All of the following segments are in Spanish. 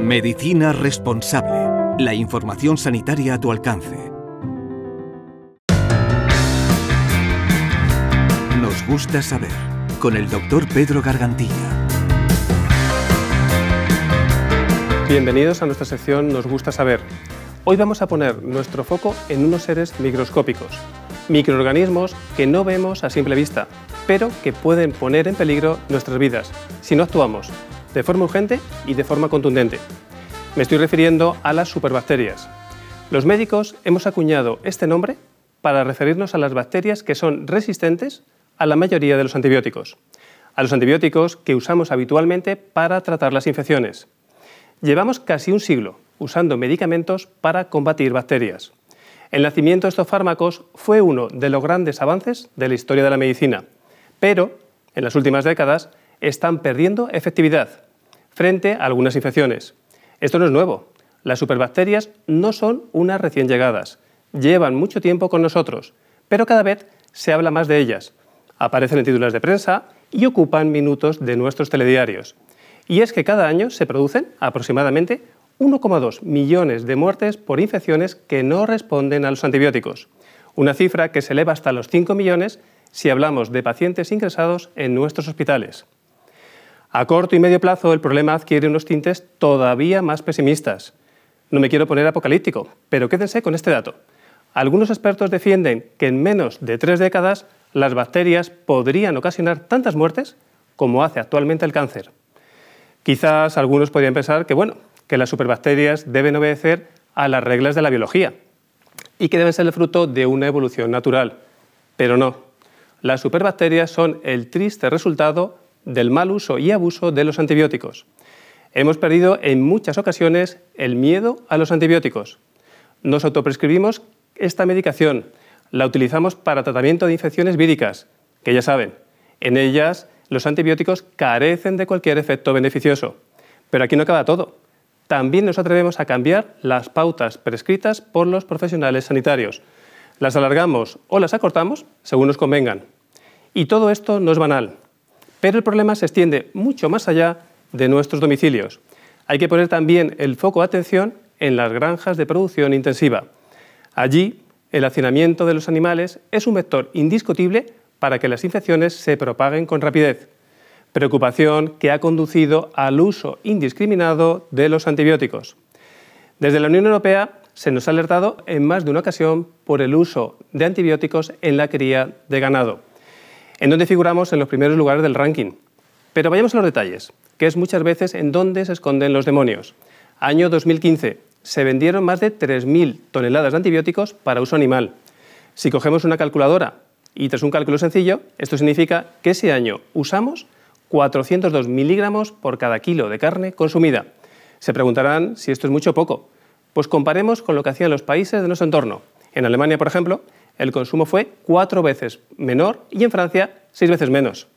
Medicina responsable. La información sanitaria a tu alcance. Nos gusta saber. Con el doctor Pedro Gargantilla. Bienvenidos a nuestra sección Nos gusta saber. Hoy vamos a poner nuestro foco en unos seres microscópicos, microorganismos que no vemos a simple vista, pero que pueden poner en peligro nuestras vidas si no actuamos de forma urgente y de forma contundente. Me estoy refiriendo a las superbacterias. Los médicos hemos acuñado este nombre para referirnos a las bacterias que son resistentes a la mayoría de los antibióticos, a los antibióticos que usamos habitualmente para tratar las infecciones. Llevamos casi un siglo usando medicamentos para combatir bacterias. El nacimiento de estos fármacos fue uno de los grandes avances de la historia de la medicina, pero en las últimas décadas están perdiendo efectividad frente a algunas infecciones. Esto no es nuevo. Las superbacterias no son unas recién llegadas. Llevan mucho tiempo con nosotros, pero cada vez se habla más de ellas. Aparecen en títulos de prensa y ocupan minutos de nuestros telediarios. Y es que cada año se producen aproximadamente 1,2 millones de muertes por infecciones que no responden a los antibióticos, una cifra que se eleva hasta los 5 millones si hablamos de pacientes ingresados en nuestros hospitales. A corto y medio plazo el problema adquiere unos tintes todavía más pesimistas. No me quiero poner apocalíptico, pero quédense con este dato. Algunos expertos defienden que en menos de tres décadas las bacterias podrían ocasionar tantas muertes como hace actualmente el cáncer. Quizás algunos podrían pensar que, bueno, que las superbacterias deben obedecer a las reglas de la biología y que deben ser el fruto de una evolución natural. Pero no. Las superbacterias son el triste resultado del mal uso y abuso de los antibióticos. Hemos perdido en muchas ocasiones el miedo a los antibióticos. Nos autoprescribimos esta medicación, la utilizamos para tratamiento de infecciones víricas, que ya saben, en ellas los antibióticos carecen de cualquier efecto beneficioso. Pero aquí no acaba todo. También nos atrevemos a cambiar las pautas prescritas por los profesionales sanitarios. Las alargamos o las acortamos según nos convengan. Y todo esto no es banal. Pero el problema se extiende mucho más allá de nuestros domicilios. Hay que poner también el foco de atención en las granjas de producción intensiva. Allí, el hacinamiento de los animales es un vector indiscutible para que las infecciones se propaguen con rapidez. Preocupación que ha conducido al uso indiscriminado de los antibióticos. Desde la Unión Europea se nos ha alertado en más de una ocasión por el uso de antibióticos en la cría de ganado en donde figuramos en los primeros lugares del ranking. Pero vayamos a los detalles, que es muchas veces en donde se esconden los demonios. Año 2015, se vendieron más de 3.000 toneladas de antibióticos para uso animal. Si cogemos una calculadora y tras un cálculo sencillo, esto significa que ese año usamos 402 miligramos por cada kilo de carne consumida. Se preguntarán si esto es mucho o poco. Pues comparemos con lo que hacían los países de nuestro entorno. En Alemania, por ejemplo, el consumo fue cuatro veces menor y en Francia seis veces menos.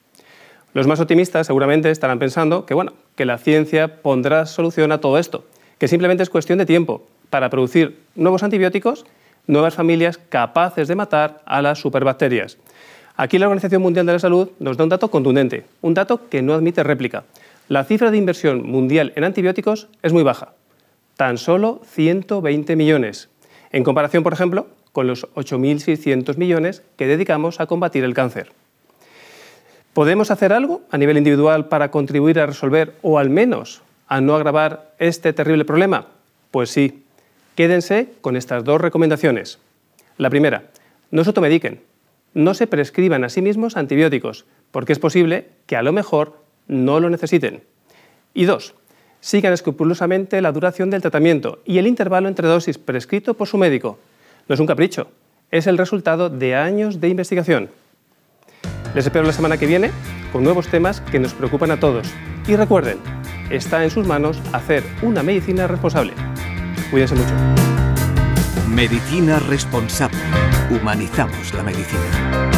Los más optimistas seguramente estarán pensando que, bueno, que la ciencia pondrá solución a todo esto, que simplemente es cuestión de tiempo para producir nuevos antibióticos, nuevas familias capaces de matar a las superbacterias. Aquí la Organización Mundial de la Salud nos da un dato contundente, un dato que no admite réplica. La cifra de inversión mundial en antibióticos es muy baja, tan solo 120 millones. En comparación, por ejemplo, con los 8.600 millones que dedicamos a combatir el cáncer. ¿Podemos hacer algo a nivel individual para contribuir a resolver o al menos a no agravar este terrible problema? Pues sí. Quédense con estas dos recomendaciones. La primera, no se automediquen, no se prescriban a sí mismos antibióticos, porque es posible que a lo mejor no lo necesiten. Y dos, sigan escrupulosamente la duración del tratamiento y el intervalo entre dosis prescrito por su médico, no es un capricho, es el resultado de años de investigación. Les espero la semana que viene con nuevos temas que nos preocupan a todos. Y recuerden, está en sus manos hacer una medicina responsable. Cuídense mucho. Medicina responsable. Humanizamos la medicina.